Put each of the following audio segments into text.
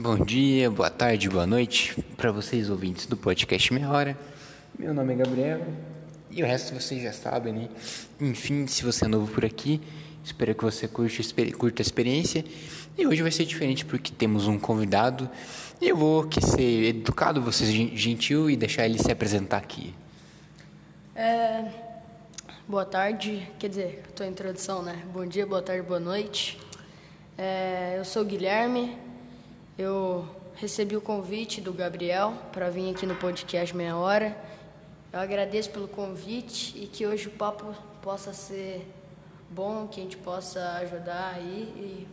Bom dia, boa tarde, boa noite para vocês ouvintes do podcast Meia Hora. Meu nome é Gabriel e o resto vocês já sabem, né? Enfim, se você é novo por aqui, espero que você curte, curta a experiência. E hoje vai ser diferente porque temos um convidado e eu vou que ser educado, você gentil e deixar ele se apresentar aqui. É, boa tarde, quer dizer, tua introdução, né? Bom dia, boa tarde, boa noite. É, eu sou o Guilherme, eu recebi o convite do Gabriel para vir aqui no podcast Meia Hora. Eu agradeço pelo convite e que hoje o papo possa ser bom, que a gente possa ajudar aí e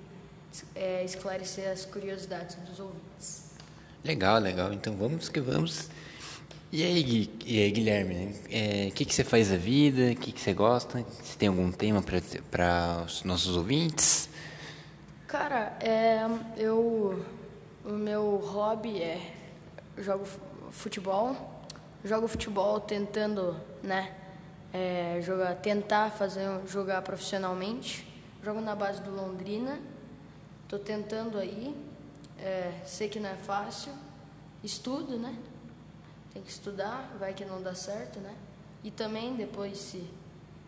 é, esclarecer as curiosidades dos ouvintes. Legal, legal. Então vamos que vamos. E aí, e aí Guilherme, o é, que, que você faz da vida? O que, que você gosta? Se tem algum tema para os nossos ouvintes? Cara, é, eu o meu hobby é jogo futebol, jogo futebol tentando, né, é, jogar, tentar fazer jogar profissionalmente. Jogo na base do Londrina, tô tentando aí, é, sei que não é fácil, estudo, né? Tem que estudar, vai que não dá certo, né? E também depois se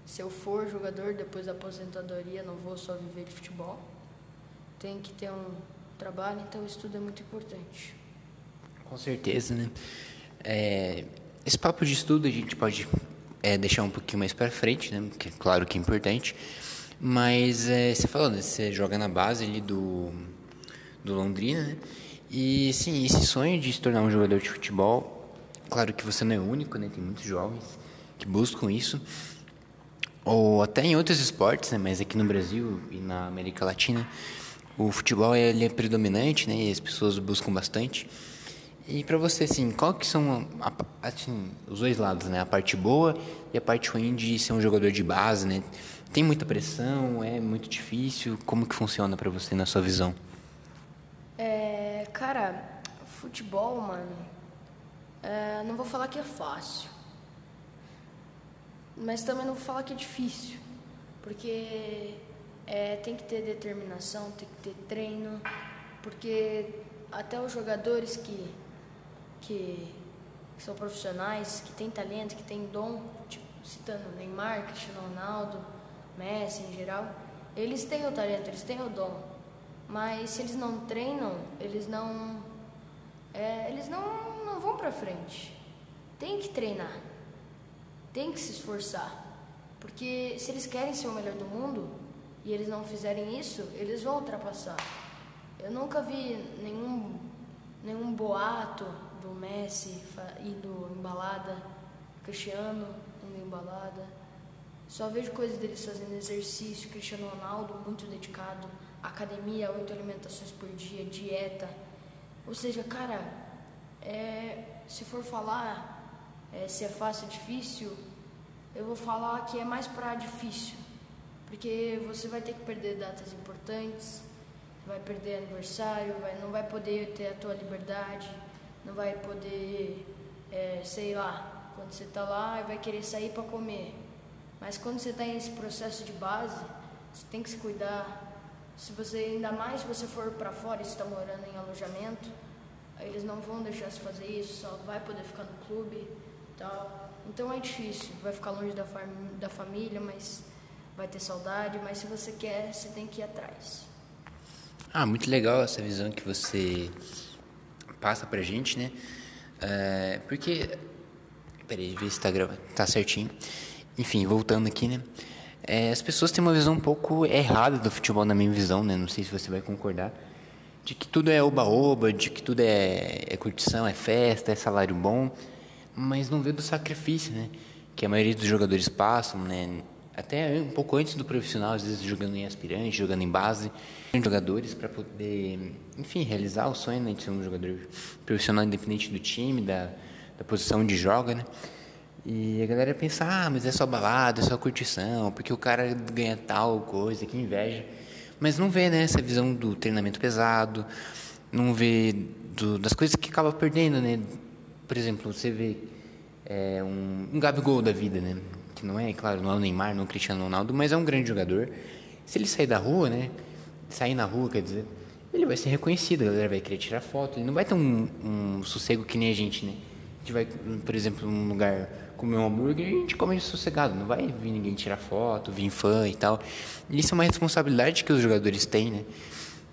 se eu for jogador depois da aposentadoria, não vou só viver de futebol. Tem que ter um trabalho, então o estudo é muito importante. Com certeza, né? É, esse papo de estudo a gente pode é, deixar um pouquinho mais para frente, né? Que é claro que é importante. Mas é, você falou, né? Você joga na base ali do, do Londrina, né? E sim, esse sonho de se tornar um jogador de futebol, claro que você não é único, né? Tem muitos jovens que buscam isso. Ou até em outros esportes, né? Mas aqui no Brasil e na América Latina o futebol ele é predominante, né? E as pessoas buscam bastante. E para você, assim, qual que são assim, os dois lados, né? A parte boa e a parte ruim de ser um jogador de base, né? Tem muita pressão, é muito difícil. Como que funciona para você na sua visão? É, cara, futebol, mano, é, não vou falar que é fácil, mas também não vou falar que é difícil, porque é, tem que ter determinação, tem que ter treino, porque até os jogadores que, que, são profissionais, que têm talento, que têm dom, tipo, citando Neymar, Cristiano Ronaldo, Messi em geral, eles têm o talento, eles têm o dom, mas se eles não treinam, eles não, é, eles não, não vão para frente. Tem que treinar, tem que se esforçar, porque se eles querem ser o melhor do mundo, e eles não fizerem isso, eles vão ultrapassar. Eu nunca vi nenhum, nenhum boato do Messi indo embalada, Cristiano indo embalada. Só vejo coisas deles fazendo exercício, Cristiano Ronaldo muito dedicado, academia, oito alimentações por dia, dieta. Ou seja, cara, é, se for falar é, se é fácil ou difícil, eu vou falar que é mais para difícil porque você vai ter que perder datas importantes, vai perder aniversário, vai, não vai poder ter a tua liberdade, não vai poder, é, sei lá, quando você está lá vai querer sair para comer. Mas quando você está nesse processo de base, você tem que se cuidar. Se você ainda mais se você for para fora e está morando em alojamento, eles não vão deixar você fazer isso, só vai poder ficar no clube, tal. Então é difícil, vai ficar longe da, fam da família, mas vai ter saudade, mas se você quer, você tem que ir atrás. Ah, muito legal essa visão que você passa pra gente, né? É, porque. Peraí, ver se tá, gravando. tá certinho. Enfim, voltando aqui, né? É, as pessoas têm uma visão um pouco errada do futebol, na minha visão, né? Não sei se você vai concordar. De que tudo é oba-oba, de que tudo é, é curtição, é festa, é salário bom. Mas não vê do sacrifício, né? Que a maioria dos jogadores passam, né? Até um pouco antes do profissional, às vezes jogando em aspirante, jogando em base, jogadores para poder, enfim, realizar o sonho né, de ser um jogador profissional independente do time, da, da posição onde joga, né? E a galera pensa, ah, mas é só balada, é só curtição, porque o cara ganha tal coisa, que inveja. Mas não vê, né, essa visão do treinamento pesado, não vê do, das coisas que acaba perdendo, né? Por exemplo, você vê é, um, um Gabigol da vida, né? Que não é, claro, não é o Neymar, não é o Cristiano Ronaldo, mas é um grande jogador. Se ele sair da rua, né? Sair na rua, quer dizer, ele vai ser reconhecido, a galera vai querer tirar foto, ele não vai ter um, um sossego que nem a gente, né? A gente vai, por exemplo, num lugar comer um hambúrguer e a gente come sossegado, não vai vir ninguém tirar foto, vir fã e tal. Isso é uma responsabilidade que os jogadores têm, né?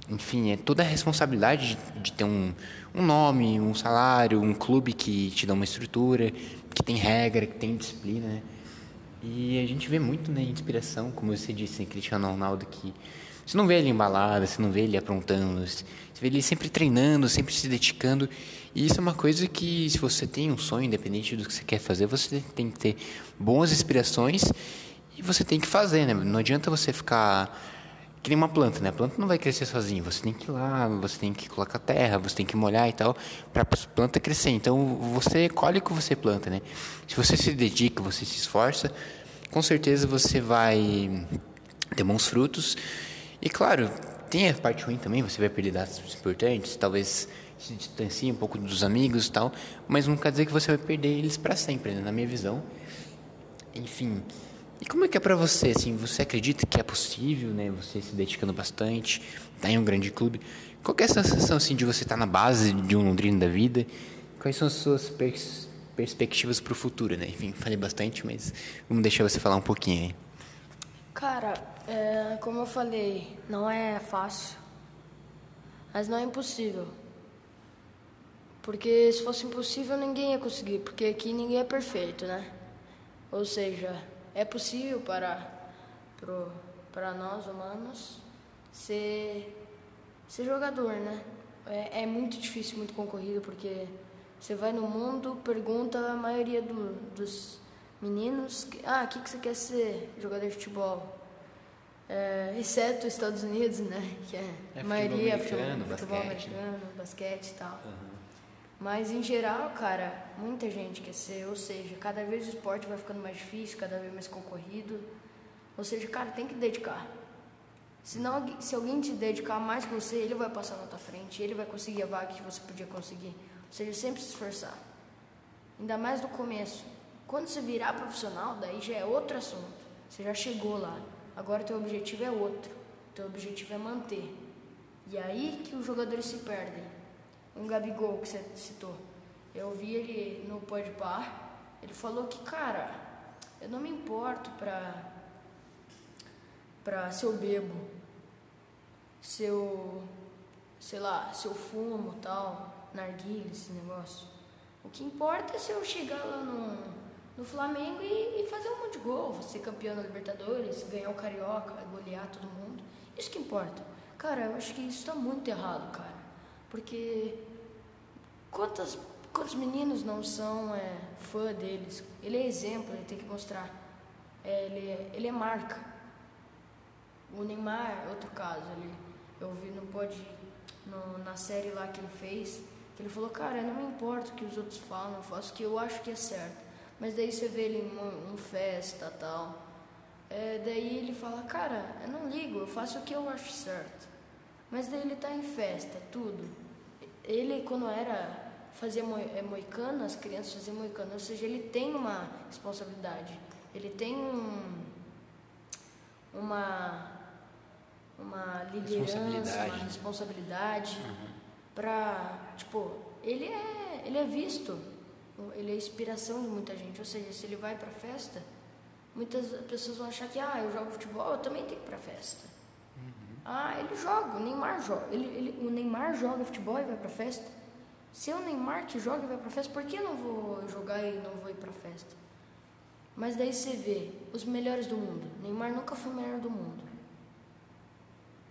Enfim, é toda a responsabilidade de, de ter um, um nome, um salário, um clube que te dá uma estrutura, que tem regra, que tem disciplina, né? E a gente vê muito, né, inspiração, como você disse, em Cristiano Ronaldo, que você não vê ele embalado, você não vê ele aprontando, você vê ele sempre treinando, sempre se dedicando. E isso é uma coisa que, se você tem um sonho, independente do que você quer fazer, você tem que ter boas inspirações e você tem que fazer, né? Não adianta você ficar que nem uma planta, né? A planta não vai crescer sozinha. Você tem que ir lá, você tem que colocar terra, você tem que molhar e tal para a planta crescer. Então você colhe o que você planta, né? Se você se dedica, você se esforça, com certeza você vai ter bons frutos e claro, tem a parte ruim também, você vai perder dados importantes, talvez se distancie um pouco dos amigos e tal, mas não quer dizer que você vai perder eles para sempre, né? na minha visão. Enfim, e como é que é para você, assim, você acredita que é possível, né, você se dedicando bastante, tá em um grande clube? Qual é a sensação, assim, de você estar tá na base de um Londrina da vida? Quais são as suas pers perspectivas para o futuro, né? Enfim, falei bastante, mas vamos deixar você falar um pouquinho aí. Cara, é, como eu falei, não é fácil, mas não é impossível. Porque se fosse impossível, ninguém ia conseguir, porque aqui ninguém é perfeito, né? Ou seja, é possível para, pro, para nós humanos ser, ser jogador, né? É, é muito difícil, muito concorrido, porque você vai no mundo, pergunta a maioria do, dos meninos, ah, o que, que você quer ser? Jogador de futebol. É, exceto os Estados Unidos, né? Que é, é a maioria futebol, futebol, futebol basquete. americano, basquete e tal. Uhum. Mas em geral, cara, muita gente quer ser, ou seja, cada vez o esporte vai ficando mais difícil, cada vez mais concorrido. Ou seja, cara, tem que dedicar. Senão, se alguém te dedicar mais que você, ele vai passar na tua frente, ele vai conseguir a vaga que você podia conseguir. Ou seja, sempre se esforçar. Ainda mais no começo. Quando você virar profissional, daí já é outro assunto. Você já chegou lá. Agora teu objetivo é outro. Teu objetivo é manter. E aí que os jogadores se perdem. Um Gabigol que você citou. Eu vi ele no Podpar. Ele falou que, cara, eu não me importo pra, pra se eu bebo, se eu, sei lá, se eu fumo tal, narguilha, esse negócio. O que importa é se eu chegar lá no, no Flamengo e, e fazer um monte de gol, ser campeão da Libertadores, ganhar o Carioca, golear todo mundo. Isso que importa. Cara, eu acho que isso está muito errado, cara. Porque quantas, quantos meninos não são é, fã deles? Ele é exemplo, ele tem que mostrar. É, ele, é, ele é marca. O Neymar, outro caso, ele, eu vi no pode no, na série lá que ele fez, que ele falou, cara, eu não me importo o que os outros falam, eu faço o que eu acho que é certo. Mas daí você vê ele em uma, uma festa tal. É, daí ele fala, cara, eu não ligo, eu faço o que eu acho certo. Mas daí ele tá em festa, tudo. Ele, quando era, fazia mo, é, moicano, as crianças faziam moicano, ou seja, ele tem uma responsabilidade. Ele tem um, uma, uma liderança, responsabilidade. uma responsabilidade uhum. pra, tipo, ele é, ele é visto, ele é inspiração de muita gente. Ou seja, se ele vai pra festa, muitas pessoas vão achar que, ah, eu jogo futebol, eu também tenho que ir pra festa. Ah, ele joga, o Neymar joga. Ele, ele, o Neymar joga futebol e vai pra festa. Se é o Neymar que joga e vai pra festa, por que eu não vou jogar e não vou ir pra festa? Mas daí você vê os melhores do mundo. Neymar nunca foi o melhor do mundo.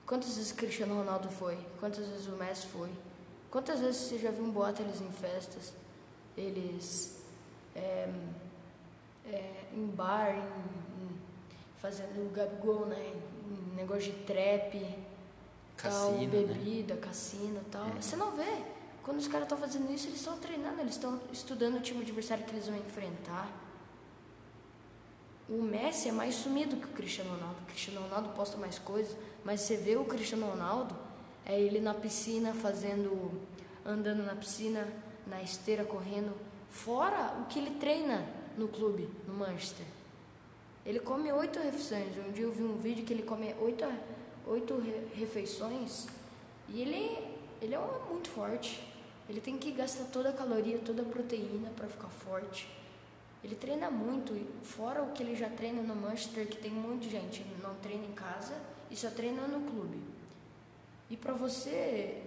Quantas vezes Cristiano Ronaldo foi? Quantas vezes o Messi foi? Quantas vezes você já viu um boato eles em festas? Eles é, é, em bar, em, em, fazendo o Gabigol, né? Negócio de trap, tal, né? bebida, né? cassino tal. Uhum. Você não vê. Quando os caras estão fazendo isso, eles estão treinando, eles estão estudando o time adversário que eles vão enfrentar. O Messi é mais sumido que o Cristiano Ronaldo. O Cristiano Ronaldo posta mais coisas, mas você vê o Cristiano Ronaldo, é ele na piscina fazendo, andando na piscina, na esteira correndo, fora o que ele treina no clube, no Manchester. Ele come oito refeições. Um dia eu vi um vídeo que ele come oito, oito refeições E ele, ele é um- muito forte. Ele tem que gastar toda a caloria, toda a proteína para ficar forte. Ele treina muito, fora o que ele já treina no Manchester, que tem muita gente não treina em casa e só treina no clube. E para você,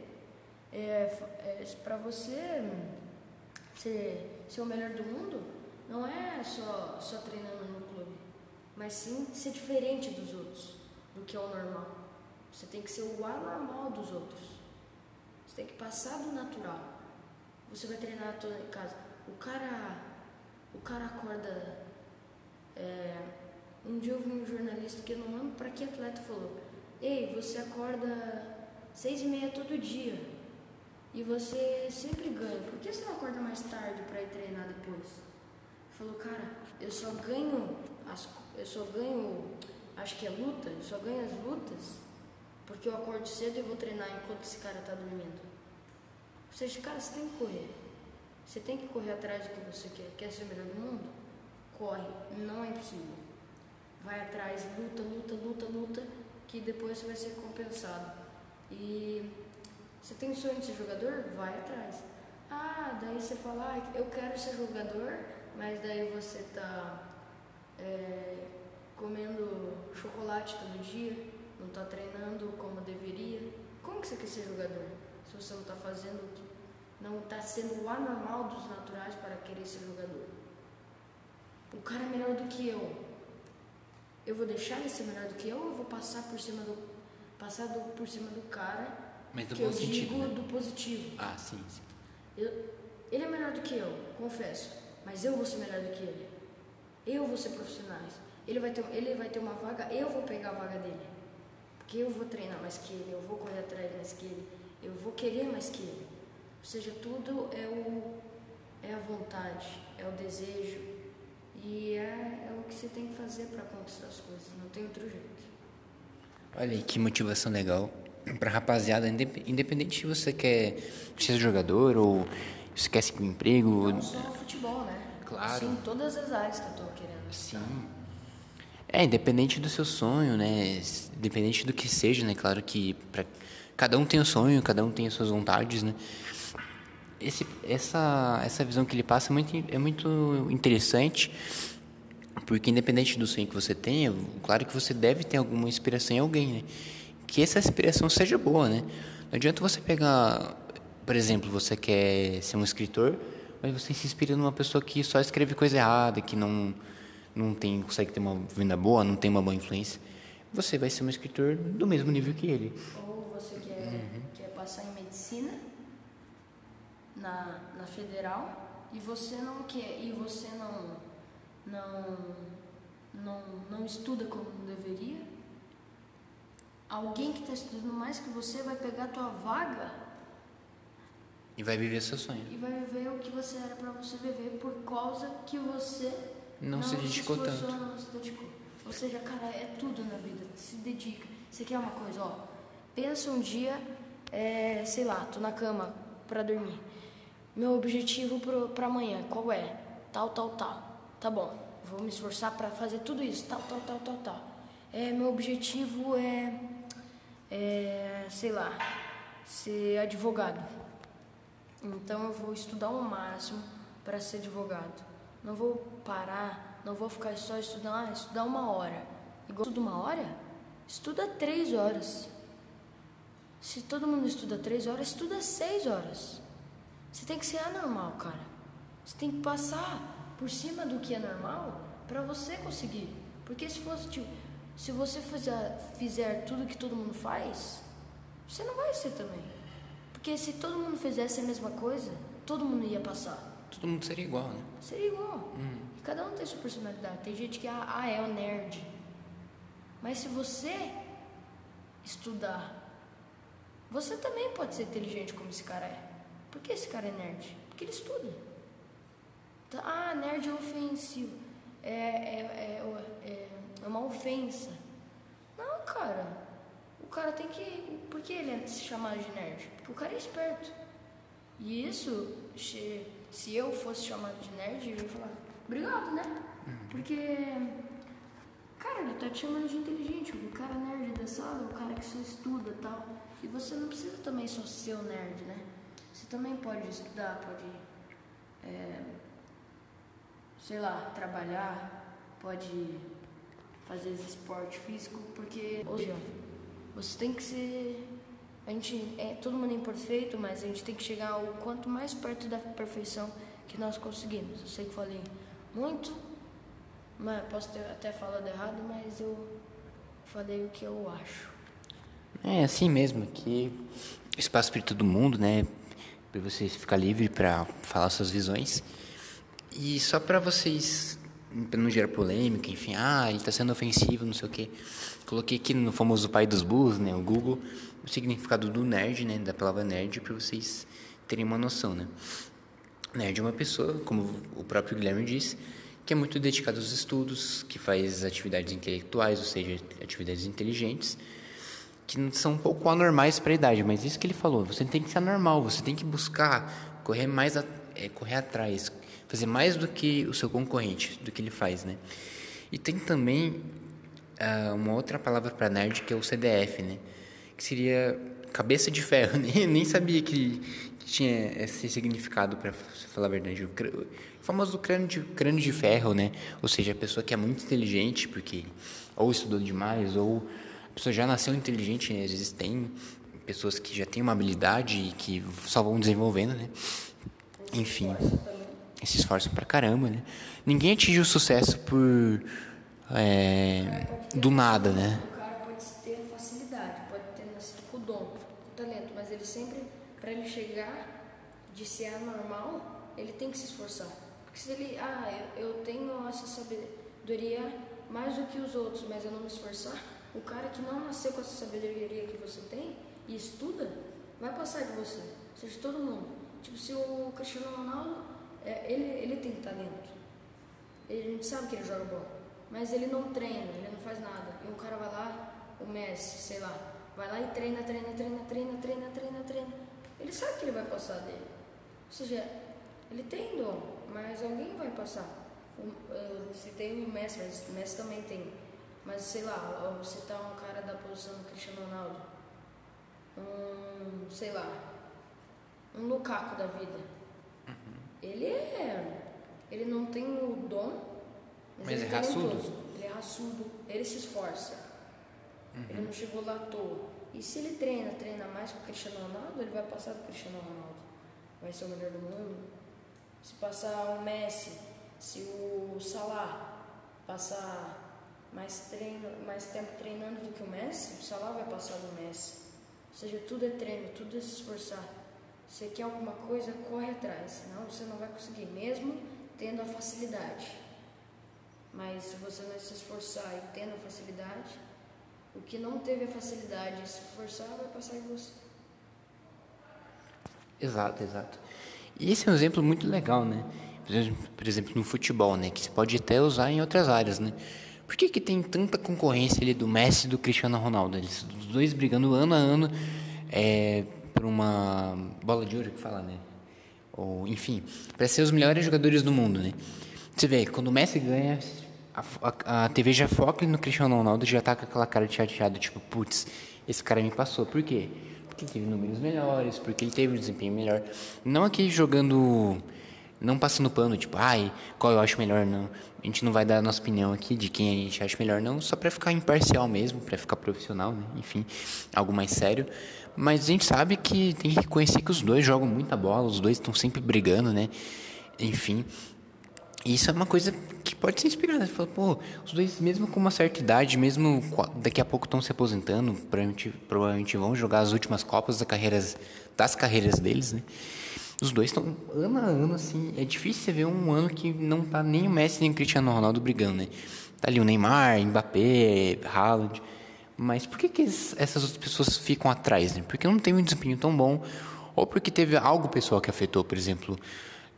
é, para você ser, ser o melhor do mundo, não é só, só treinando no mas sim ser diferente dos outros, do que é o normal. Você tem que ser o anormal dos outros. Você tem que passar do natural. Você vai treinar toda em casa. O cara, o cara acorda. é, um dia eu vi um jornalista que eu não lembro para que atleta falou: Ei, você acorda seis e meia todo dia e você sempre ganha. Por que você não acorda mais tarde para ir treinar depois? Falou, cara, eu só ganho as, eu só ganho, acho que é luta, eu só ganho as lutas porque eu acordo cedo e vou treinar enquanto esse cara tá dormindo. Ou seja, cara, você tem que correr. Você tem que correr atrás do que você quer. Quer ser o melhor do mundo? Corre. Não é impossível. Vai atrás, luta, luta, luta, luta, que depois você vai ser compensado. E você tem sonho de ser jogador? Vai atrás. Ah, daí você fala, ah, eu quero ser jogador, mas daí você tá é, comendo chocolate todo dia, não tá treinando como deveria. Como que você quer ser jogador? Se você não tá fazendo o que. Não tá sendo o anormal dos naturais para querer ser jogador. O cara é melhor do que eu. Eu vou deixar ele ser melhor do que eu ou eu vou passar por cima do. Passar do, por cima do cara Mas do que eu sentido, digo né? do positivo. Ah, sim, sim. Eu- ele é melhor do que eu, confesso. Mas eu vou ser melhor do que ele. Eu vou ser profissionais. Ele vai ter, ele vai ter uma vaga, eu vou pegar a vaga dele. Porque eu vou treinar mais que ele, eu vou correr atrás mais que ele, eu vou querer mais que ele. Ou seja, tudo é, o, é a vontade, é o desejo. E é, é o que você tem que fazer para conquistar as coisas, não tem outro jeito. Olha aí, que motivação legal. Pra rapaziada, indep- independente se você quer ser jogador ou se quer seguir um emprego. Não só futebol, né? Claro. Sim, todas as áreas que eu tô querendo. Sim. É, independente do seu sonho, né? Independente do que seja, né? Claro que pra... cada um tem o sonho, cada um tem as suas vontades, né? Esse, essa, essa visão que ele passa é muito, é muito interessante, porque independente do sonho que você tenha, claro que você deve ter alguma inspiração em alguém, né? Que essa inspiração seja boa, né? Não adianta você pegar, por exemplo, você quer ser um escritor, mas você se inspira numa pessoa que só escreve coisa errada, que não não tem consegue ter uma venda boa, não tem uma boa influência. Você vai ser um escritor do mesmo nível que ele. Ou você quer, Uhum. quer passar em medicina na, na federal e você não quer e você não não não, não estuda como deveria. Alguém que está estudando mais que você vai pegar a tua vaga E vai viver seu sonho. e vai viver o que você era para você viver por causa que você Não se dedicou esforçou, tanto. Não se dedicou. Ou seja, cara, é tudo na vida. Se dedica. Você quer uma coisa, ó. Pensa um dia, é, sei lá, tô na cama pra dormir. Meu objetivo pro, pra amanhã, qual é? Tal, tal, tal. Tá bom. Vou me esforçar pra fazer tudo isso. Tal, tal, tal, tal, tal. É, meu objetivo é, é, sei lá, ser advogado. Então eu vou estudar o máximo para ser advogado. Não vou parar, não vou ficar só estudando, ah, estudar uma hora. Igual estuda uma hora, estuda três horas. Se todo mundo estuda três horas, estuda seis horas. Você tem que ser anormal, cara. Você tem que passar por cima do que é normal para você conseguir. Porque se fosse tipo, se você fizer, fizer tudo que todo mundo faz, você não vai ser também. Porque se todo mundo fizesse a mesma coisa, todo mundo ia passar. Todo mundo seria igual, né? Seria igual. E cada um tem sua personalidade. Tem gente que ah, ah, é o nerd. Mas se você estudar, você também pode ser inteligente como esse cara é. Por que esse cara é nerd? Porque ele estuda. Tá, Ah, nerd é ofensivo. É, é, é, é, é uma ofensa. Não, cara. O cara tem que. Por que ele é se chamado de nerd? Porque o cara é esperto. E isso, se se eu fosse chamado de nerd, eu ia falar, obrigado, né? Porque, cara, ele tá te chamando de inteligente, o cara nerd da sala, o cara que só estuda e tal. E você não precisa também só ser o nerd, né? Você também pode estudar, pode, é, sei lá, trabalhar, pode fazer esporte físico, porque hoje você tem que ser. A gente é todo mundo é imperfeito, mas a gente tem que chegar o quanto mais perto da perfeição que nós conseguimos. Eu sei que falei muito, mas posso ter até falado errado, mas eu falei o que eu acho. É assim mesmo, aqui espaço para todo mundo, né? Para você ficar livre para falar suas visões. E só para vocês para não gerar polêmica, enfim, ah, ele está sendo ofensivo, não sei o quê. Coloquei aqui no famoso pai dos burros, né, o Google, o significado do nerd, né, da palavra nerd, para vocês terem uma noção, né. Nerd é uma pessoa, como o próprio Guilherme disse, que é muito dedicado aos estudos, que faz atividades intelectuais, ou seja, atividades inteligentes, que são um pouco anormais para a idade, mas isso que ele falou, você tem que ser anormal, você tem que buscar correr mais, a, é, correr atrás, fazer mais do que o seu concorrente, do que ele faz, né? E tem também uh, uma outra palavra para nerd que é o CDF, né? Que seria cabeça de ferro. Nem, sabia que, tinha esse significado, para falar a verdade. O famoso crânio de, crânio de ferro, né? Ou seja, a pessoa que é muito inteligente, porque ou estudou demais, ou a pessoa já nasceu inteligente, né? às vezes tem pessoas que já têm uma habilidade e que só vão desenvolvendo, né? Enfim se esforçam pra caramba, né? Ninguém atinge o sucesso por. É, do nada, né? O cara pode ter facilidade, pode ter nascido com o dom, com o talento, mas ele sempre, para ele chegar de ser anormal, ele tem que se esforçar. Porque se ele, ah, eu, tenho essa sabedoria mais do que os outros, mas eu não me esforçar, o cara que não nasceu com essa sabedoria que você tem e estuda, vai passar de você. Seja, todo mundo. Tipo, se o Cristiano Ronaldo é, ele, ele tem talento. Ele, a gente sabe que ele joga bola. Mas ele não treina, ele não faz nada. E um cara vai lá, o Messi, sei lá, vai lá e treina, treina, treina, treina, treina, treina, treina. Ele sabe que ele vai passar dele. Ou seja, ele tem dom, mas alguém vai passar. Se tem o Messi, mas o Messi também tem. Mas sei lá, você tá um cara da posição do Cristiano Ronaldo. Um, sei lá, um Lukaku da vida ele é. Ele não tem o dom, mas, mas ele é raçudo. Ele é raçudo, ele se esforça. Uhum. Ele não chegou lá à toa. E se ele treina, treina mais que o Cristiano Ronaldo, ele vai passar do Cristiano Ronaldo. Vai ser o melhor do mundo. Se passar o Messi, se o Salah passar mais, treino, mais tempo treinando do que o Messi, o Salah vai passar do Messi. Ou seja, tudo é treino, tudo é se esforçar. Você quer alguma coisa, corre atrás, senão você não vai conseguir, mesmo tendo a facilidade. Mas se você não se esforçar e tendo a facilidade, o que não teve a facilidade e se esforçar vai passar em você. Exato, exato. E esse é um exemplo muito legal, né? Por exemplo, no futebol, né? Que você pode até usar em outras áreas, né? Por que, que tem tanta concorrência ali do Messi e do Cristiano Ronaldo? Eles dois brigando ano a ano é, uma bola de ouro que fala, né? Ou, enfim, para ser os melhores jogadores do mundo, né? Você vê, quando o Messi ganha, a, a, a TV já foca no Cristiano Ronaldo já tá com aquela cara de chateado, tipo, putz, esse cara me passou. Por quê? Porque ele teve números melhores, porque ele teve um desempenho melhor. Não aqui jogando, não passando pano, tipo, ai, qual eu acho melhor, não. A gente não vai dar a nossa opinião aqui de quem a gente acha melhor, não, só para ficar imparcial mesmo, para ficar profissional, né? Enfim, algo mais sério. Mas a gente sabe que tem que reconhecer que os dois jogam muita bola, os dois estão sempre brigando, né? Enfim. Isso é uma coisa que pode ser inspirada. Você fala, pô, os dois, mesmo com uma certa idade, mesmo daqui a pouco estão se aposentando, provavelmente, provavelmente vão jogar as últimas Copas das carreiras, das carreiras deles, né? Os dois estão ano a ano, assim. É difícil você ver um ano que não tá nem o Messi nem o Cristiano Ronaldo brigando, né? Tá ali o Neymar, Mbappé, Haaland. Mas por que, que essas outras pessoas ficam atrás? Né? Porque não tem um desempenho tão bom, ou porque teve algo pessoal que afetou, por exemplo,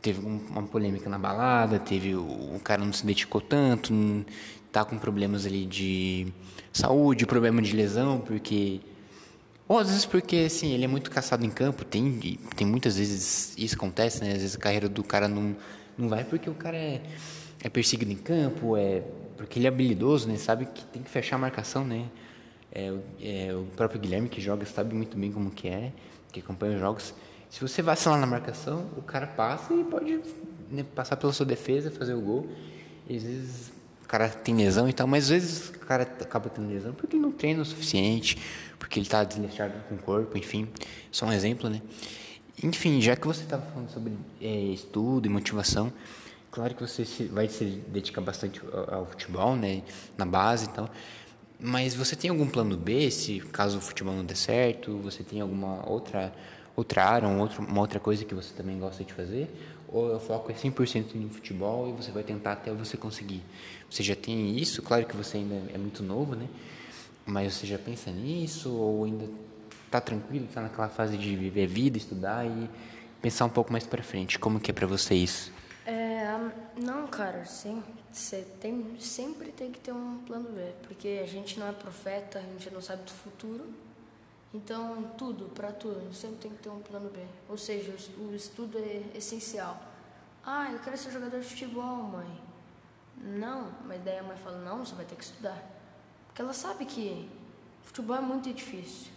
teve uma polêmica na balada, teve o, cara não se dedicou tanto, tá com problemas ali de saúde, problema de lesão, porque ou às vezes porque assim, ele é muito caçado em campo, tem tem muitas vezes isso acontece, né? Às vezes a carreira do cara não não vai porque o cara é, é perseguido em campo, é porque ele é habilidoso, né? Sabe que tem que fechar a marcação, né? É, é, o próprio Guilherme que joga sabe muito bem como que é, que acompanha os jogos. Se você vacilar na marcação, o cara passa e pode né, passar pela sua defesa, fazer o gol. E às vezes o cara tem lesão e tal, mas às vezes o cara acaba tendo lesão porque ele não treina o suficiente, porque ele está desleixado com o corpo, enfim. Só um exemplo, né? Enfim, já que você estava falando sobre é, estudo e motivação, claro que você vai se dedicar bastante ao, ao futebol, né? Na base e tal. Mas você tem algum plano B, se caso o futebol não der certo? Você tem alguma outra outra área, um outro, uma outra coisa que você também gosta de fazer? Ou o foco é 100% no futebol e você vai tentar até você conseguir? Você já tem isso? Claro que você ainda é muito novo, né? Mas você já pensa nisso ou ainda está tranquilo, está naquela fase de viver vida, estudar e pensar um pouco mais para frente? Como que é para você isso? É, não, cara, sim. Você tem, sempre tem que ter um plano B, porque a gente não é profeta, a gente não sabe do futuro. Então, tudo, para tudo, a gente sempre tem que ter um plano B. Ou seja, o estudo é essencial. Ah, eu quero ser jogador de futebol, mãe. Não, mas daí a mãe fala: não, você vai ter que estudar. Porque ela sabe que futebol é muito difícil.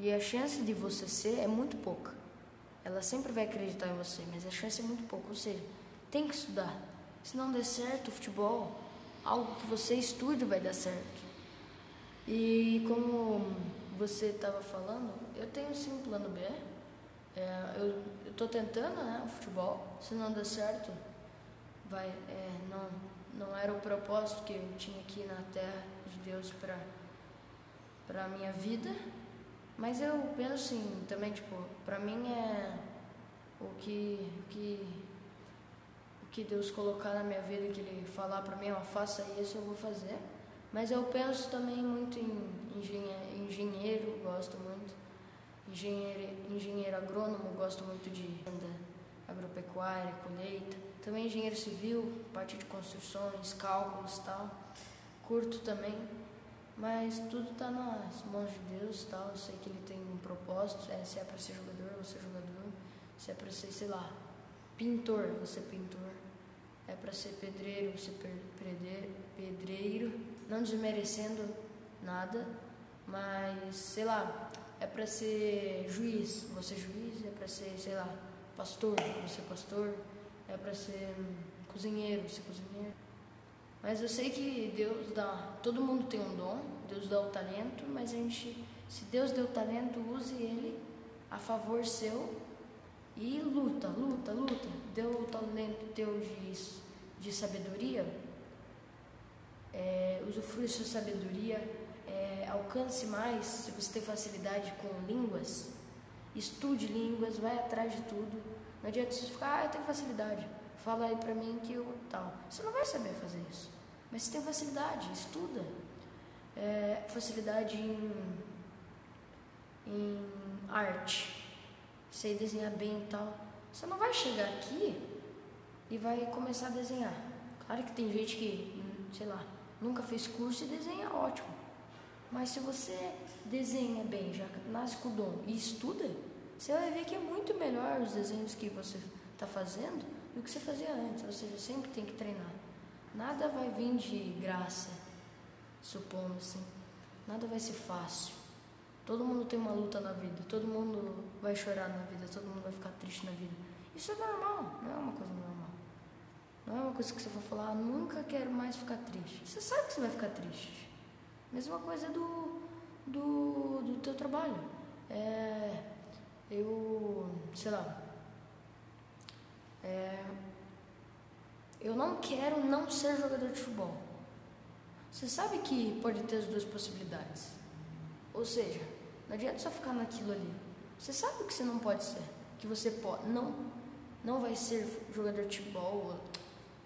E a chance de você ser é muito pouca. Ela sempre vai acreditar em você, mas a chance é muito pouca. Ou seja, tem que estudar. Se não der certo o futebol, algo que você estude vai dar certo. E como você estava falando, eu tenho sim um plano B. É, eu estou tentando, né, o futebol. Se não der certo, vai, é, não, não era o propósito que eu tinha aqui na Terra de Deus para para minha vida. Mas eu penso assim, também tipo, para mim é o que, o que que Deus colocar na minha vida, que Ele falar para mim, ó, faça isso, eu vou fazer. Mas eu penso também muito em engenheiro, engenheiro gosto muito. Engenheiro, engenheiro agrônomo, gosto muito de agropecuária, colheita. Também engenheiro civil, parte de construções, cálculos tal. Curto também. Mas tudo está nas mãos de Deus tal. Eu sei que Ele tem um propósito. É, se é para ser jogador, vou ser jogador. Se é para ser, sei lá, pintor, vou ser pintor é para ser pedreiro, ser pedreiro, não desmerecendo nada, mas sei lá, é para ser juiz, você juiz, é para ser, sei lá, pastor, você pastor, é para ser cozinheiro, você cozinheiro. Mas eu sei que Deus dá, todo mundo tem um dom, Deus dá o talento, mas a gente, se Deus deu o talento, use ele a favor seu e luta, luta, luta. Deu o talento teu de, de sabedoria, é, usufrui sua sabedoria, é, alcance mais, se você tem facilidade com línguas, estude línguas, vai atrás de tudo. Não adianta você ficar, ah, eu tenho facilidade, fala aí pra mim que eu tal. Você não vai saber fazer isso. Mas se tem facilidade, estuda. É, facilidade em, em arte sei desenhar bem e tal. Você não vai chegar aqui e vai começar a desenhar. Claro que tem gente que, sei lá, nunca fez curso e desenha ótimo. Mas se você desenha bem, já nasce com o dom e estuda, você vai ver que é muito melhor os desenhos que você está fazendo do que você fazia antes. Ou seja, sempre tem que treinar. Nada vai vir de graça, supondo assim. Nada vai ser fácil. Todo mundo tem uma luta na vida, todo mundo vai chorar na vida, todo mundo vai ficar triste na vida. Isso é normal, não é uma coisa normal. Não é uma coisa que você vai falar, ah, nunca quero mais ficar triste. Você sabe que você vai ficar triste. Mesma coisa do, do, do teu trabalho. É, eu, sei lá, é, eu não quero não ser jogador de futebol. Você sabe que pode ter as duas possibilidades. Ou seja, não adianta só ficar naquilo ali. Você sabe que você não pode ser, que você pode, não, não vai ser jogador de futebol.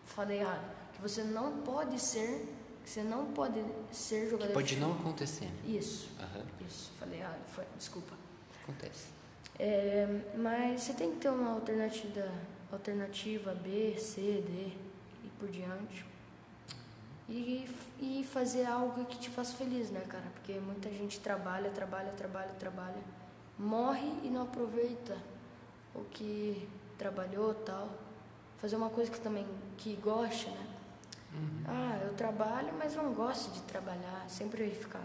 Falei errado. Que você não pode ser, que você não pode ser jogador. Que pode de não acontecer. Isso. Uhum. Isso. Falei errado. Foi, desculpa. Acontece. É, mas você tem que ter uma alternativa, alternativa B, C, D e por diante e, e fazer algo que te faça feliz, né, cara? Porque muita gente trabalha, trabalha, trabalha, trabalha, morre e não aproveita o que trabalhou tal. Fazer uma coisa que também que goste, né? Uhum. Ah, eu trabalho, mas não gosto de trabalhar. Sempre ficar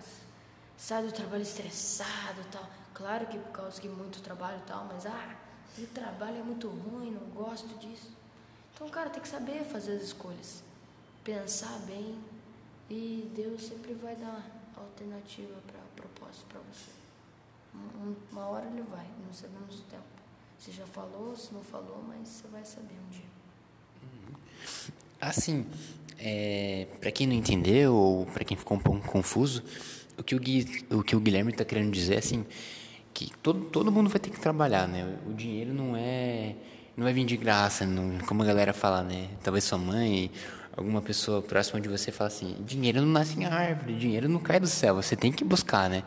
sai do trabalho estressado tal. Claro que por causa de muito trabalho e tal, mas ah, o trabalho é muito ruim, não gosto disso. Então, cara, tem que saber fazer as escolhas, pensar bem e Deus sempre vai dar alternativa para propósito para você. Uma hora ele vai, não sabemos o tempo. Você já falou, se não falou, mas você vai saber um dia. Assim, é, para quem não entendeu ou para quem ficou um pouco confuso, o que o, Gui, o, que o Guilherme está querendo dizer é assim, que todo, todo mundo vai ter que trabalhar, né? O dinheiro não é não vai vir de graça, não, como a galera fala, né? Talvez sua mãe, alguma pessoa próxima de você fala assim, dinheiro não nasce em árvore, dinheiro não cai do céu, você tem que buscar, né?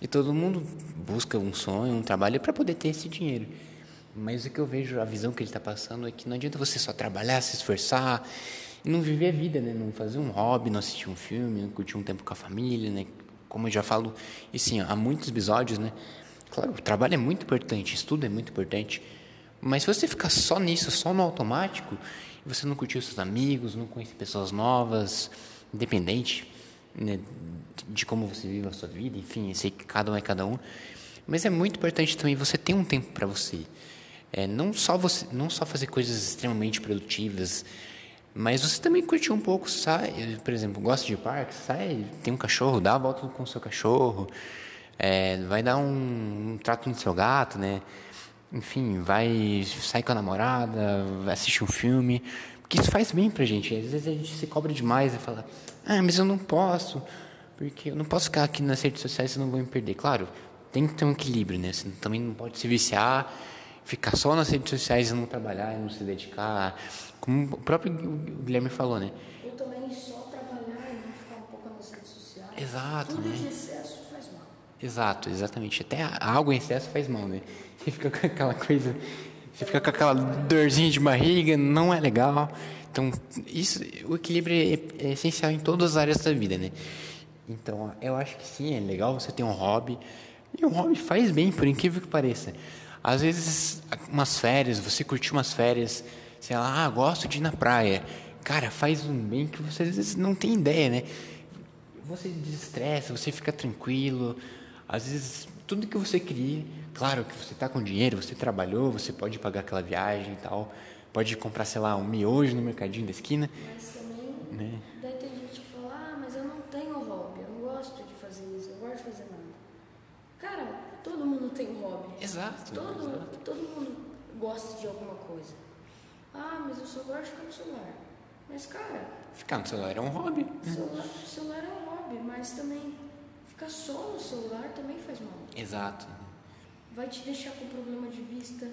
E todo mundo busca um sonho, um trabalho para poder ter esse dinheiro. Mas o que eu vejo, a visão que ele está passando é que não adianta você só trabalhar, se esforçar e não viver a vida, né? Não fazer um hobby, não assistir um filme, não curtir um tempo com a família, né? Como eu já falo, e sim, há muitos episódios, né? Claro, o trabalho é muito importante, estudo é muito importante, mas se você ficar só nisso, só no automático, e você não curtir os seus amigos, não conhecer pessoas novas, independente né, de como você vive a sua vida, enfim, eu sei que cada um é cada um, mas é muito importante também você ter um tempo para você. É, não só você não só fazer coisas extremamente produtivas mas você também curtir um pouco sai por exemplo gosta de parque sai tem um cachorro dá a volta com o seu cachorro é, vai dar um, um, trato no seu gato né? Enfim vai sair com a namorada vai assistir um filme porque isso faz bem pra gente. Às vezes a gente se cobra demais e fala ah mas eu não posso porque eu não posso ficar aqui nas redes sociais senão vou me perder. Claro tem que ter um equilíbrio né? Você também não pode se viciar ficar só nas redes sociais e não trabalhar, e não se dedicar. Como o próprio Guilherme falou, né? Ou também só trabalhar e não ficar um pouco nas redes sociais. Exato, Tudo né? de excesso faz mal. Exato, exatamente. Até algo em excesso faz mal, né? Você fica com aquela coisa, você fica com aquela dorzinha de barriga, não é legal. Então, isso, o equilíbrio é, é essencial em todas as áreas da vida, né? Então, eu acho que sim, é legal você ter um hobby. E um hobby faz bem, por incrível que pareça. Às vezes, umas férias, você curtir umas férias, sei lá, ah, gosto de ir na praia. Cara, faz um bem que você às vezes não tem ideia, né? Você desestressa, você fica tranquilo. Às vezes, tudo que você queria, claro que você está com dinheiro, você trabalhou, você pode pagar aquela viagem e tal. Pode comprar, sei lá, um miojo no mercadinho da esquina. Mas também, né? daí tem gente que fala, ah, mas eu não tenho hobby, eu não gosto de fazer isso, eu gosto de fazer nada. Cara, todo mundo tem um hobby. Exato. Todo, exato. todo mundo gosta de alguma coisa. Ah, mas eu só gosto de ficar no celular. Mas, cara. Ficar no celular é um hobby. Celular, celular é um hobby, mas também ficar só no celular também faz mal. Exato. Vai te deixar com problema de vista,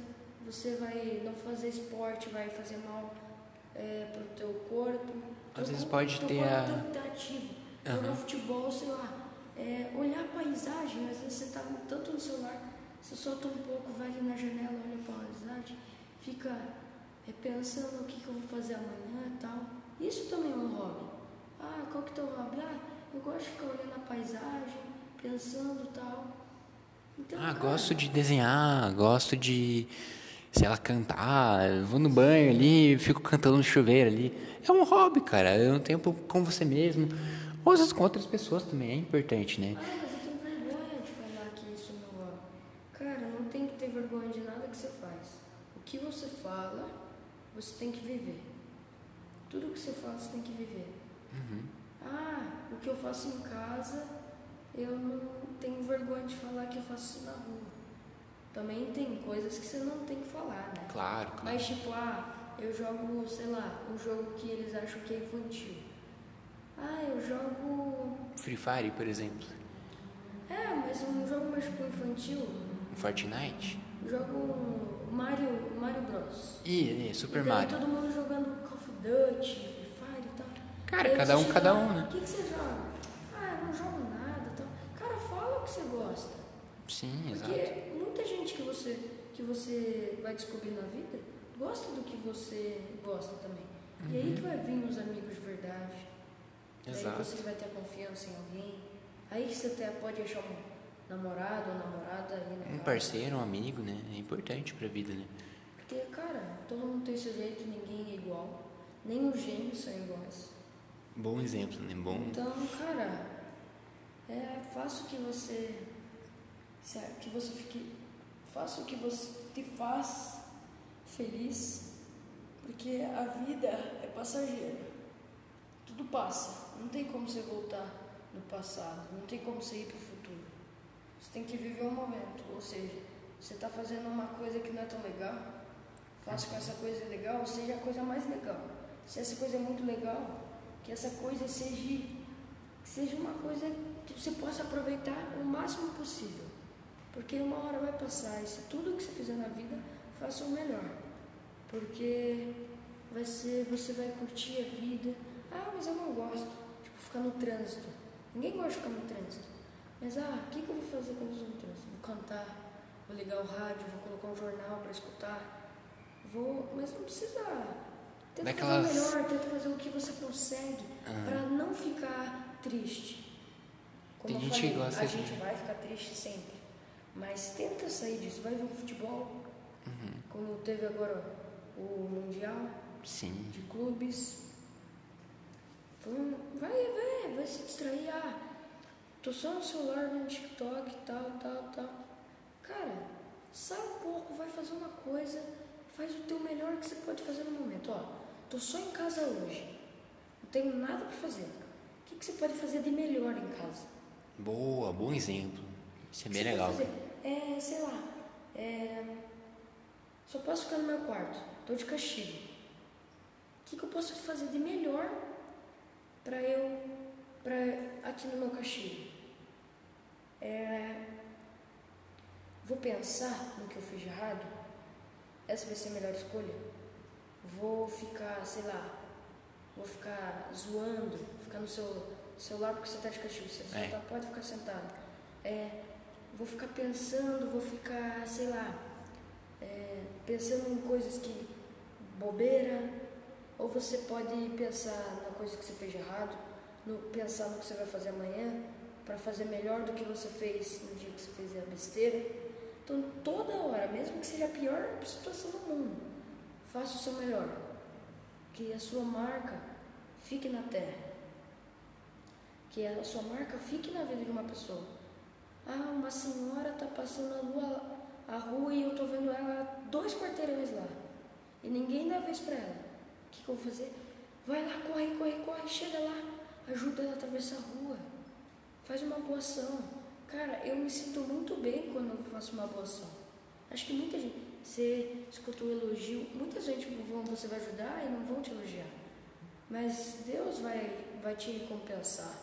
você vai não fazer esporte, vai fazer mal é, pro teu corpo. Às teu vezes corpo, pode ter corpo a. Estar ativo. Uhum. Jogar futebol, sei lá. É, olhar a paisagem, às vezes você tá tanto no celular, você solta um pouco, vai ali na janela, olha a paisagem, fica é, pensando o que, que eu vou fazer amanhã e tal. Isso também é um hobby. Ah, qual que é o teu hobby? Ah, eu gosto de ficar olhando a paisagem, pensando e tal. Então, Ah, cara, gosto de desenhar, gosto de, sei lá, cantar. Vou no banho ali, fico cantando no chuveiro ali. É um hobby, cara. É um tempo com você mesmo. Ou às vezes com outras pessoas também, é importante, né? Ah, mas eu tenho vergonha de falar que isso é meu hobby. Cara, não tem que ter vergonha de nada que você faz. O que você fala, você tem que viver. Tudo que você fala, você tem que viver. Ah, o que eu faço em casa, eu não tenho vergonha de falar que eu faço isso na rua. Também tem coisas que você não tem que falar, né? Claro, claro. Mas tipo, ah, eu jogo, sei lá, um jogo que eles acham que é infantil. Ah, eu jogo. Free Fire, por exemplo. É, mas um jogo mais tipo infantil. Fortnite. Jogo Mario, Mario Bros. E, e Super e Mario. todo mundo jogando Call of Duty, Free Fire e tal. Cara, Aí cada um, cada um, né? O que, que você joga? Ah, eu não jogo nada e tal. Cara, fala o que você gosta. Sim, Porque exato. muita gente que você, que você vai descobrir na vida gosta do que você gosta também. E aí que vai vir os amigos de verdade. Aí Exato. você vai ter confiança em alguém. Aí você até pode achar um namorado ou namorada aí na Um parceiro, um amigo, né? É importante pra vida, né? Porque, cara, todo mundo tem seu jeito, ninguém é igual. Nem os gêmeos são iguais. Bom exemplo, né? Bom. Então, cara, É, o que você. Que você fique. Faça o que você te faz feliz, porque a vida é passageira. Tudo passa. Não tem como você voltar no passado. Não tem como você ir para o futuro. Você tem que viver o momento. Ou seja, você está fazendo uma coisa que não é tão legal. Faça com essa coisa legal, seja a coisa mais legal. Se essa coisa é muito legal, que essa coisa seja, seja uma coisa que você possa aproveitar o máximo possível. Porque uma hora vai passar e se tudo que você fizer na vida, faça o melhor. Porque vai ser, você vai curtir a vida. Ah, mas eu não gosto. Tipo, ficar no trânsito. Ninguém gosta de ficar no trânsito. Mas ah, o que, que eu vou fazer quando eu no trânsito? Vou cantar, vou ligar o rádio, vou colocar um jornal para escutar. Vou, mas não precisa. Tenta Daquelas... fazer o melhor, tenta fazer o que você consegue uhum. para não ficar triste. Como Tem eu gente falei, a gente vai ficar triste sempre. Mas tenta sair disso. Vai ver um futebol, uhum. como teve agora o Mundial Sim. de clubes. Vai, vai, vai se distrair. Ah, tô só no celular vendo TikTok, tal, tal, tal. Cara, sai um pouco, vai fazer uma coisa, faz o teu melhor que você pode fazer no momento. Ó, tô só em casa hoje, não tenho nada para fazer. O que, que você pode fazer de melhor em casa? Boa, bom exemplo. Isso é bem legal. É, sei lá, é, só posso ficar no meu quarto, tô de castigo. O que, que eu posso fazer de melhor para eu, para aqui no meu castigo? É, vou pensar no que eu fiz de errado? Essa vai ser a melhor escolha? Vou ficar, sei lá, vou ficar zoando, ficar no seu celular porque você está de castigo, você é. tá, pode ficar sentado. É, vou ficar pensando, vou ficar, sei lá, é, pensando em coisas que bobeira, ou você pode pensar na coisa que você fez de errado, no, pensar no que você vai fazer amanhã, para fazer melhor do que você fez no dia que você fez a besteira. Então, toda hora, mesmo que seja a pior situação do mundo, faça o seu melhor. Que a sua marca fique na terra. Que a sua marca fique na vida de uma pessoa. Ah, uma senhora está passando a rua, a rua e eu estou vendo ela dois quarteirões lá. E ninguém dá vez para ela. O que, que eu vou fazer? Vai lá, corre, corre, corre, chega lá, ajuda ela a atravessar a rua. Faz uma boa ação. Cara, eu me sinto muito bem quando eu faço uma boa ação. Acho que muita gente, você escutou um elogio, muita gente vão, você vai ajudar e não vão te elogiar. Mas Deus vai, vai te recompensar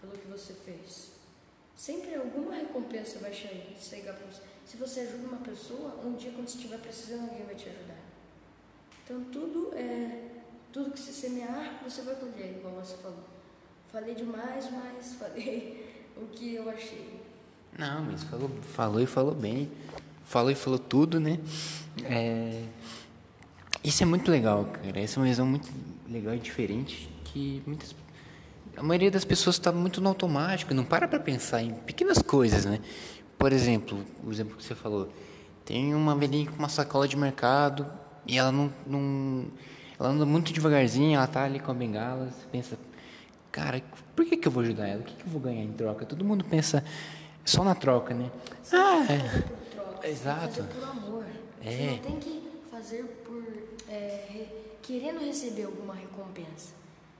pelo que você fez. Sempre alguma recompensa vai chegar para você. Se você ajuda uma pessoa, um dia quando você estiver precisando, alguém vai te ajudar. Então tudo é tudo que se semear, você vai colher, igual você falou. Falei demais, mas falei o que eu achei. Não, mas falou, falou e falou bem. Falou e falou tudo, né? É... Isso é muito legal, cara. Essa é uma visão muito legal e diferente que muitas a maioria das pessoas está muito no automático, não para para pensar em pequenas coisas, né? Por exemplo, o exemplo que você falou, tem uma velhinha com uma sacola de mercado e ela não, não ela anda muito devagarzinho, ela tá ali com a bengala, você pensa, cara, por que, que eu vou ajudar ela? O que, que eu vou ganhar em troca? Todo mundo pensa só na troca, né? Você ah, é. Troca, exato. Você por amor. É. Você não tem que fazer por é, re, querendo receber alguma recompensa.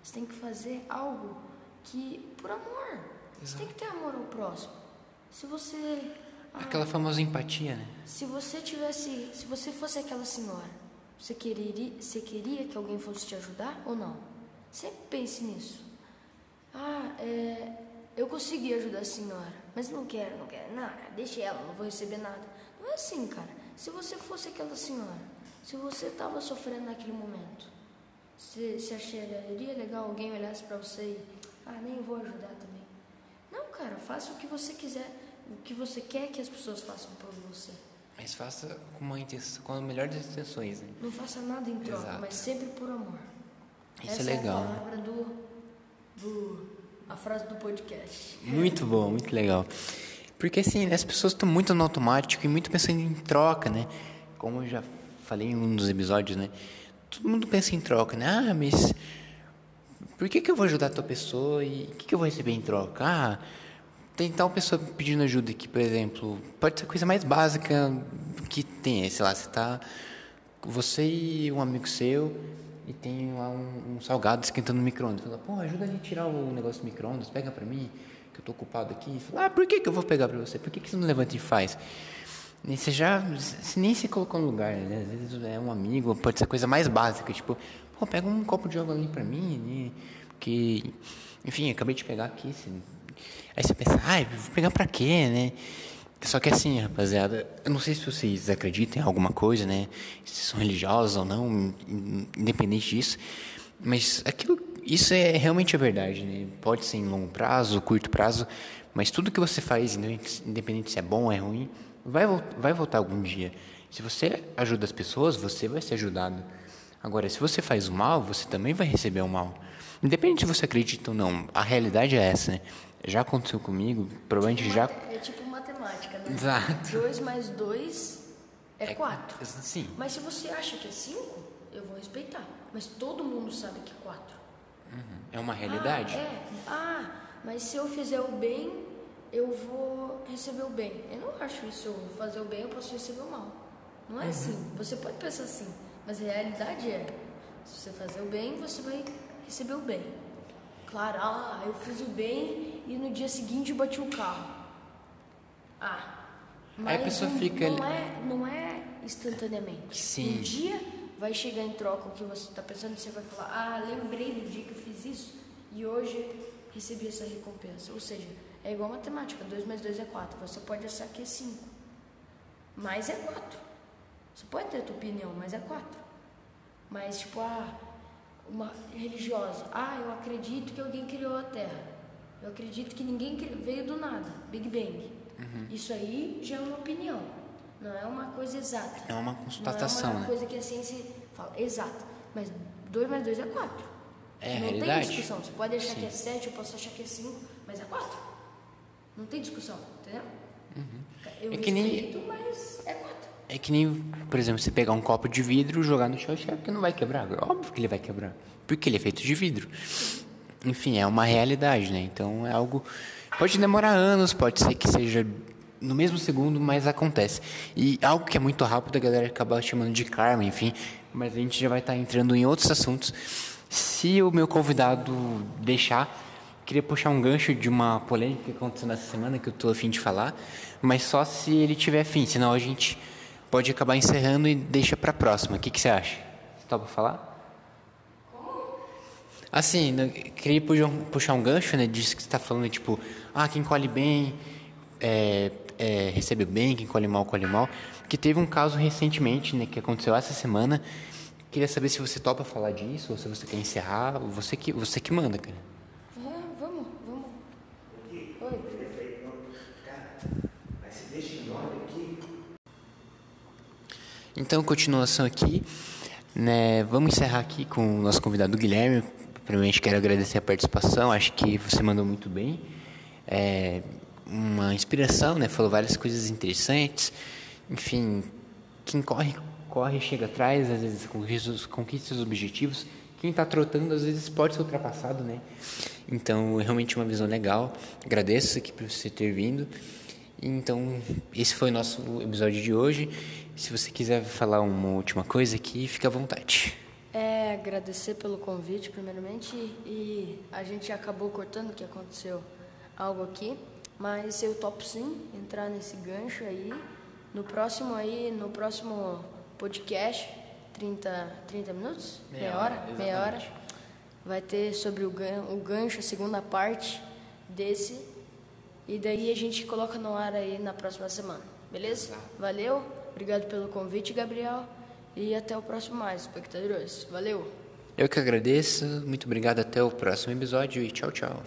Você tem que fazer algo que por amor. Exato. Você tem que ter amor ao próximo. Se você aquela famosa empatia, né? Se você tivesse, se você fosse aquela senhora você queria, você queria que alguém fosse te ajudar ou não? Sempre pense nisso. Ah, é, eu consegui ajudar a senhora, mas não quero, não quero. Não, deixa ela, não vou receber nada. Não é assim, cara. Se você fosse aquela senhora, se você estava sofrendo naquele momento, se, se acharia legal alguém olhasse para você e, ah, nem vou ajudar também. Não, cara, faça o que você quiser, o que você quer que as pessoas façam por você. Mas faça com, uma intenção, com a melhor das intenções. Né? Não faça nada em troca, Exato. mas sempre por amor. Isso Essa é legal. É a palavra do, do. a frase do podcast. Muito bom, muito legal. Porque assim, as pessoas estão muito no automático e muito pensando em troca, né? Como eu já falei em um dos episódios, né? Todo mundo pensa em troca, né? Ah, mas por que, que eu vou ajudar a tua pessoa e o que, que eu vou receber em troca? Ah, tem tal pessoa pedindo ajuda que, por exemplo, pode ser a coisa mais básica que tem, sei lá, você tá você e um amigo seu e tem lá um, um salgado esquentando no micro-ondas. Fala, pô, ajuda a gente tirar o negócio do micro-ondas, pega pra mim, que eu tô ocupado aqui. Fala, ah, por que, que eu vou pegar pra você? Por que, que você não levanta e faz? E você já você nem se colocou no lugar, né? Às vezes é um amigo, pode ser coisa mais básica, tipo, pô, pega um copo de água ali pra mim, né? que, enfim, acabei de pegar aqui. Assim. Aí você pensa, ai, vou pegar pra quê, né? Só que assim, rapaziada, eu não sei se vocês acreditam em alguma coisa, né? Se são religiosos ou não, independente disso. Mas aquilo, isso é realmente a verdade, né? Pode ser em longo prazo, curto prazo, mas tudo que você faz, independente se é bom ou é ruim, vai, vai voltar algum dia. Se você ajuda as pessoas, você vai ser ajudado. Agora, se você faz o mal, você também vai receber o mal. Independente se você acredita ou não, a realidade é essa, né? Já aconteceu comigo, provavelmente já. É tipo matemática, né? Exato. 2 mais 2 é 4. É, sim. Mas se você acha que é 5, eu vou respeitar. Mas todo mundo sabe que é 4. Uhum. É uma realidade. Ah, é. Ah, mas se eu fizer o bem, eu vou receber o bem. Eu não acho isso. Fazer o bem, eu posso receber o mal. Não é uhum. assim. Você pode pensar assim. Mas a realidade é: se você fazer o bem, você vai receber o bem. Claro, ah, eu fiz o bem e no dia seguinte bati o carro. Ah, mas Aí a pessoa não, fica. Não é, não é instantaneamente. Sim. Um dia vai chegar em troca o que você está pensando e você vai falar: Ah, lembrei do dia que eu fiz isso e hoje recebi essa recompensa. Ou seja, é igual matemática: 2 mais 2 é 4. Você pode achar que é 5, mas é 4. Você pode ter a tua opinião, mas é 4. Mas, tipo, ah, uma religiosa: Ah, eu acredito que alguém criou a Terra. Eu acredito que ninguém veio do nada Big Bang. Uhum. Isso aí já é uma opinião, não é uma coisa exata. É uma constatação, Não é uma né? coisa que a ciência fala, exata. Mas 2 mais 2 é 4. É não realidade. tem discussão. Você pode achar Sim. que é 7, eu posso achar que é 5, mas é 4. Não tem discussão, entendeu? Uhum. Eu É que nem- mas é 4. É que nem, por exemplo, você pegar um copo de vidro, jogar no chão e achar que não vai quebrar. Óbvio que ele vai quebrar. Porque ele é feito de vidro. Enfim, é uma realidade, né? Então é algo. Pode demorar anos, pode ser que seja no mesmo segundo, mas acontece. E algo que é muito rápido, a galera acaba chamando de karma, enfim. Mas a gente já vai estar entrando em outros assuntos. Se o meu convidado deixar, queria puxar um gancho de uma polêmica que aconteceu nessa semana, que eu tô afim de falar, mas só se ele tiver fim, senão a gente pode acabar encerrando e deixa para a próxima. O que, que você acha? Você topa falar? Assim, né, queria puxar um, puxar um gancho, né, disso que você está falando, tipo, ah, quem colhe bem é, é, recebe bem, quem colhe mal, colhe mal. Que teve um caso recentemente, né, que aconteceu essa semana. Queria saber se você topa falar disso, ou se você quer encerrar, você que, você que manda, cara. Ah, vamos, vamos. Oi. Então, continuação aqui, né, vamos encerrar aqui com o nosso convidado Guilherme. Primeiramente, quero agradecer a participação, acho que você mandou muito bem. É uma inspiração, né, falou várias coisas interessantes. Enfim, quem corre, corre, chega atrás, às vezes conquista os, conquista os objetivos. Quem está trotando, às vezes, pode ser ultrapassado, né? Então, é realmente uma visão legal. Agradeço aqui por você ter vindo. Então, esse foi o nosso episódio de hoje. Se você quiser falar uma última coisa aqui, fica à vontade. É, agradecer pelo convite, primeiramente, e a gente acabou cortando que aconteceu algo aqui, mas eu topo sim entrar nesse gancho aí. No próximo aí, no próximo podcast, 30, 30 minutos? Meia hora? hora, Meia hora. exatamente. Vai ter sobre o gan- o gancho, a segunda parte desse. E daí a gente coloca no ar aí na próxima semana, beleza? Valeu, obrigado pelo convite, Gabriel. E até o próximo mais, espectadores. Valeu! Eu que agradeço, muito obrigado, até o próximo episódio e tchau, tchau.